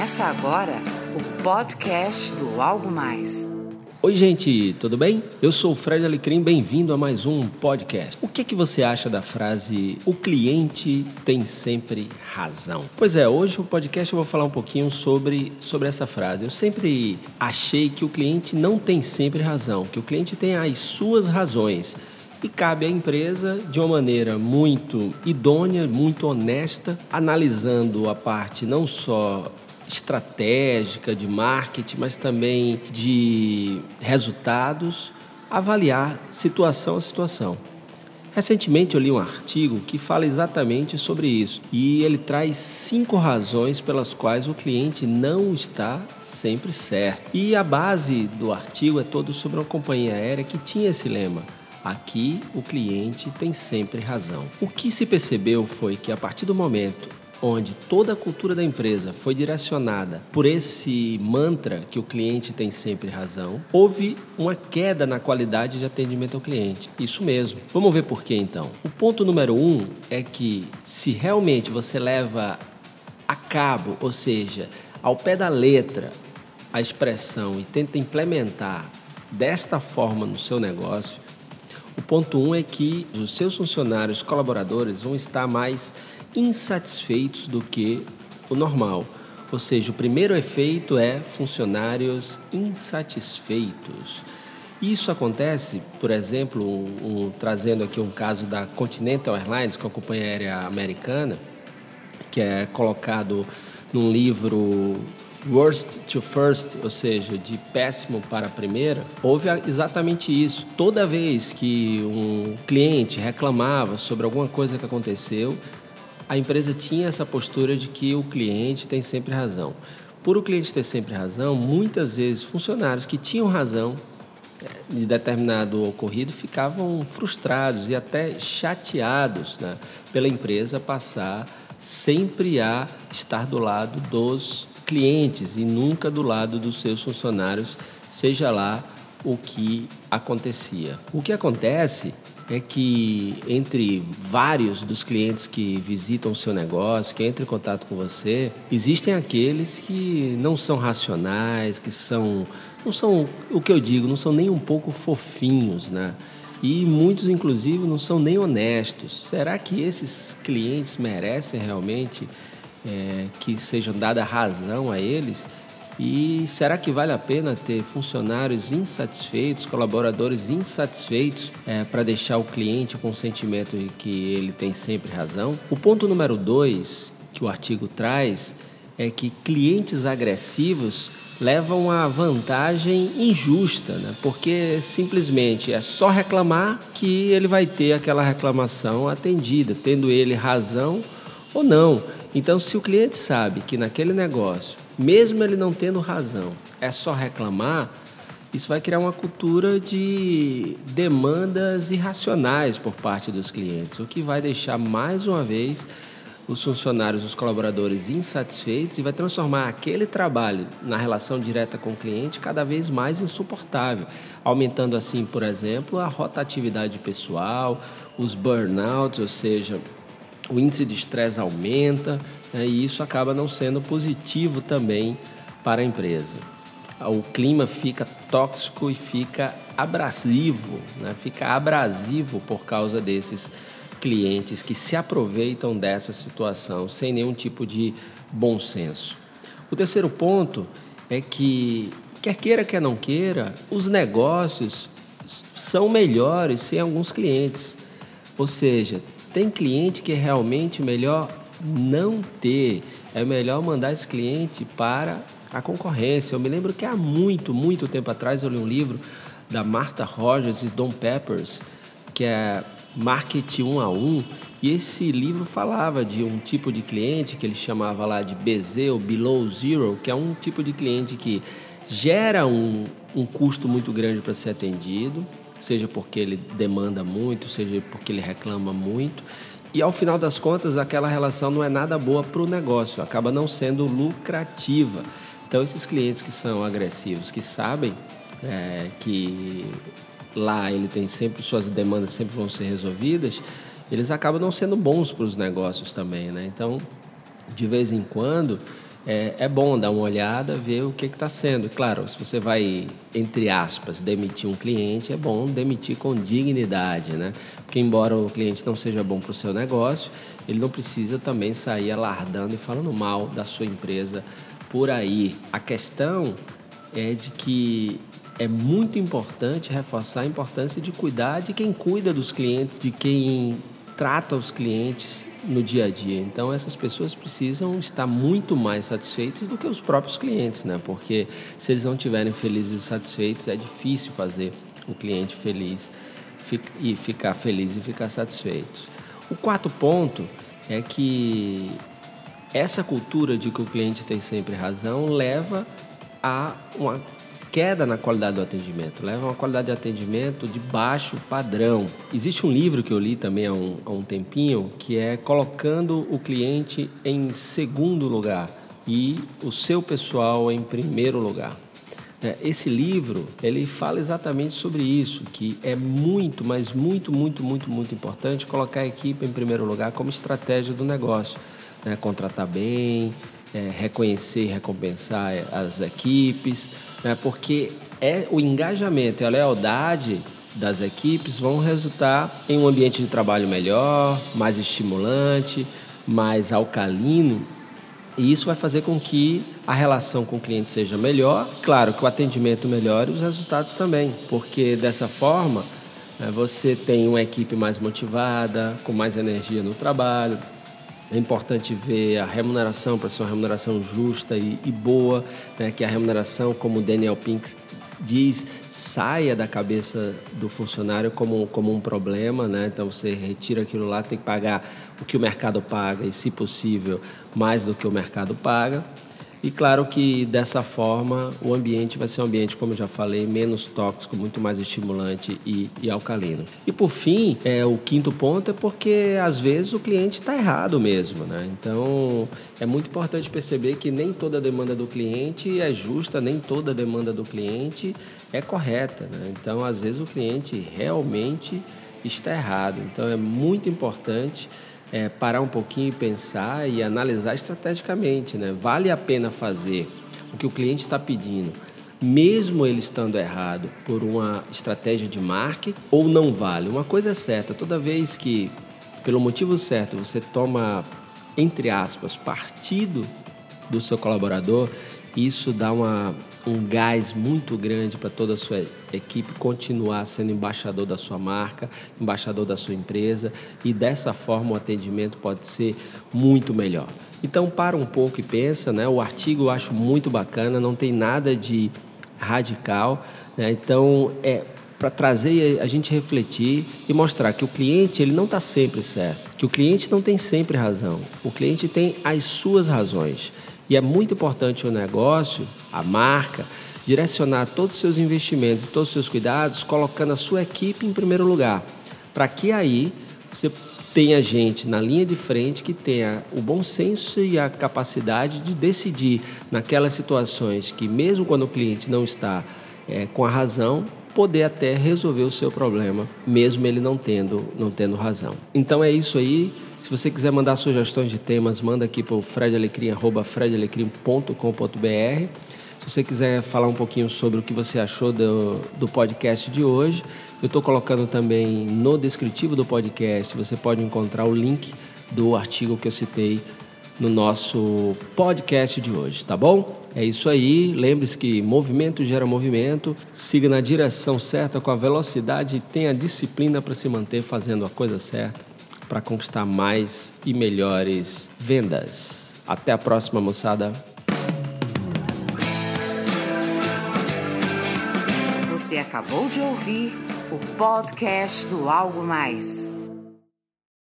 Começa agora o podcast do Algo Mais. Oi, gente, tudo bem? Eu sou o Fred Alecrim, bem-vindo a mais um podcast. O que, que você acha da frase o cliente tem sempre razão? Pois é, hoje no podcast eu vou falar um pouquinho sobre, sobre essa frase. Eu sempre achei que o cliente não tem sempre razão, que o cliente tem as suas razões. E cabe à empresa, de uma maneira muito idônea, muito honesta, analisando a parte não só estratégica, de marketing, mas também de resultados, avaliar situação a situação. Recentemente eu li um artigo que fala exatamente sobre isso e ele traz cinco razões pelas quais o cliente não está sempre certo. E a base do artigo é todo sobre uma companhia aérea que tinha esse lema: Aqui o cliente tem sempre razão. O que se percebeu foi que a partir do momento onde toda a cultura da empresa foi direcionada por esse mantra que o cliente tem sempre razão, houve uma queda na qualidade de atendimento ao cliente. Isso mesmo. Vamos ver por que então. O ponto número um é que se realmente você leva a cabo, ou seja, ao pé da letra, a expressão e tenta implementar desta forma no seu negócio, o ponto um é que os seus funcionários, colaboradores, vão estar mais insatisfeitos do que o normal. Ou seja, o primeiro efeito é funcionários insatisfeitos. Isso acontece, por exemplo, um, um, trazendo aqui um caso da Continental Airlines, que é uma companhia aérea americana, que é colocado num livro worst to first, ou seja, de péssimo para primeira, houve exatamente isso. Toda vez que um cliente reclamava sobre alguma coisa que aconteceu, a empresa tinha essa postura de que o cliente tem sempre razão. Por o cliente ter sempre razão, muitas vezes funcionários que tinham razão é, de determinado ocorrido ficavam frustrados e até chateados né, pela empresa passar sempre a estar do lado dos clientes e nunca do lado dos seus funcionários, seja lá o que acontecia. O que acontece é que entre vários dos clientes que visitam o seu negócio, que entram em contato com você, existem aqueles que não são racionais, que são não são o que eu digo, não são nem um pouco fofinhos, né? E muitos inclusive não são nem honestos. Será que esses clientes merecem realmente é, que sejam dada razão a eles? E será que vale a pena ter funcionários insatisfeitos, colaboradores insatisfeitos, é, para deixar o cliente com o sentimento de que ele tem sempre razão? O ponto número dois que o artigo traz é que clientes agressivos levam a vantagem injusta, né? porque simplesmente é só reclamar que ele vai ter aquela reclamação atendida, tendo ele razão ou não. Então, se o cliente sabe que naquele negócio, mesmo ele não tendo razão, é só reclamar, isso vai criar uma cultura de demandas irracionais por parte dos clientes, o que vai deixar mais uma vez os funcionários, os colaboradores insatisfeitos e vai transformar aquele trabalho na relação direta com o cliente cada vez mais insuportável, aumentando assim, por exemplo, a rotatividade pessoal, os burnouts, ou seja, o índice de estresse aumenta né, e isso acaba não sendo positivo também para a empresa. O clima fica tóxico e fica abrasivo, né, fica abrasivo por causa desses clientes que se aproveitam dessa situação sem nenhum tipo de bom senso. O terceiro ponto é que, quer queira, quer não queira, os negócios são melhores sem alguns clientes. Ou seja, tem cliente que é realmente melhor não ter. É melhor mandar esse cliente para a concorrência. Eu me lembro que há muito, muito tempo atrás eu li um livro da Martha Rogers e Don Peppers, que é Marketing 1 a 1, e esse livro falava de um tipo de cliente que ele chamava lá de BZ ou Below Zero, que é um tipo de cliente que gera um, um custo muito grande para ser atendido, seja porque ele demanda muito, seja porque ele reclama muito. E ao final das contas, aquela relação não é nada boa para o negócio, acaba não sendo lucrativa. Então, esses clientes que são agressivos, que sabem é, que lá ele tem sempre suas demandas sempre vão ser resolvidas, eles acabam não sendo bons para os negócios também, né? Então, de vez em quando, é, é bom dar uma olhada, ver o que está sendo. Claro, se você vai, entre aspas, demitir um cliente, é bom demitir com dignidade, né? Porque, embora o cliente não seja bom para o seu negócio, ele não precisa também sair alardando e falando mal da sua empresa por aí. A questão é de que é muito importante reforçar a importância de cuidar de quem cuida dos clientes, de quem trata os clientes no dia a dia. Então essas pessoas precisam estar muito mais satisfeitas do que os próprios clientes, né? Porque se eles não estiverem felizes e satisfeitos, é difícil fazer o cliente feliz e ficar feliz e ficar satisfeito. O quarto ponto é que essa cultura de que o cliente tem sempre razão leva a uma queda na qualidade do atendimento, leva uma qualidade de atendimento de baixo padrão. Existe um livro que eu li também há um, há um tempinho que é Colocando o Cliente em Segundo Lugar e o seu pessoal em primeiro lugar. É, esse livro ele fala exatamente sobre isso, que é muito, mas muito, muito, muito, muito importante colocar a equipe em primeiro lugar como estratégia do negócio. Né? Contratar bem, é, reconhecer e recompensar as equipes, né? porque é o engajamento e a lealdade das equipes vão resultar em um ambiente de trabalho melhor, mais estimulante, mais alcalino, e isso vai fazer com que a relação com o cliente seja melhor, claro que o atendimento melhore e os resultados também, porque dessa forma né, você tem uma equipe mais motivada, com mais energia no trabalho, é importante ver a remuneração para ser uma remuneração justa e, e boa, né? que a remuneração, como Daniel Pink diz, saia da cabeça do funcionário como, como um problema, né? Então você retira aquilo lá, tem que pagar o que o mercado paga e, se possível, mais do que o mercado paga. E claro que dessa forma o ambiente vai ser um ambiente, como eu já falei, menos tóxico, muito mais estimulante e, e alcalino. E por fim, é, o quinto ponto é porque às vezes o cliente está errado mesmo. Né? Então é muito importante perceber que nem toda demanda do cliente é justa, nem toda demanda do cliente é correta. Né? Então às vezes o cliente realmente está errado. Então é muito importante é, parar um pouquinho e pensar e analisar estrategicamente. Né? Vale a pena fazer o que o cliente está pedindo, mesmo ele estando errado, por uma estratégia de marketing ou não vale? Uma coisa é certa: toda vez que, pelo motivo certo, você toma, entre aspas, partido do seu colaborador, isso dá uma um gás muito grande para toda a sua equipe continuar sendo embaixador da sua marca, embaixador da sua empresa e dessa forma o atendimento pode ser muito melhor. Então para um pouco e pensa, né? O artigo eu acho muito bacana, não tem nada de radical, né? Então é para trazer a gente refletir e mostrar que o cliente ele não está sempre certo, que o cliente não tem sempre razão, o cliente tem as suas razões. E é muito importante o negócio, a marca, direcionar todos os seus investimentos e todos os seus cuidados, colocando a sua equipe em primeiro lugar, para que aí você tenha gente na linha de frente que tenha o bom senso e a capacidade de decidir naquelas situações que, mesmo quando o cliente não está é, com a razão, poder até resolver o seu problema, mesmo ele não tendo, não tendo razão. Então é isso aí. Se você quiser mandar sugestões de temas, manda aqui para o fredalecrim.com.br. Se você quiser falar um pouquinho sobre o que você achou do, do podcast de hoje, eu estou colocando também no descritivo do podcast, você pode encontrar o link do artigo que eu citei no nosso podcast de hoje, tá bom? É isso aí. Lembre-se que movimento gera movimento. Siga na direção certa com a velocidade e tenha disciplina para se manter fazendo a coisa certa para conquistar mais e melhores vendas. Até a próxima, moçada. Você acabou de ouvir o podcast do Algo Mais.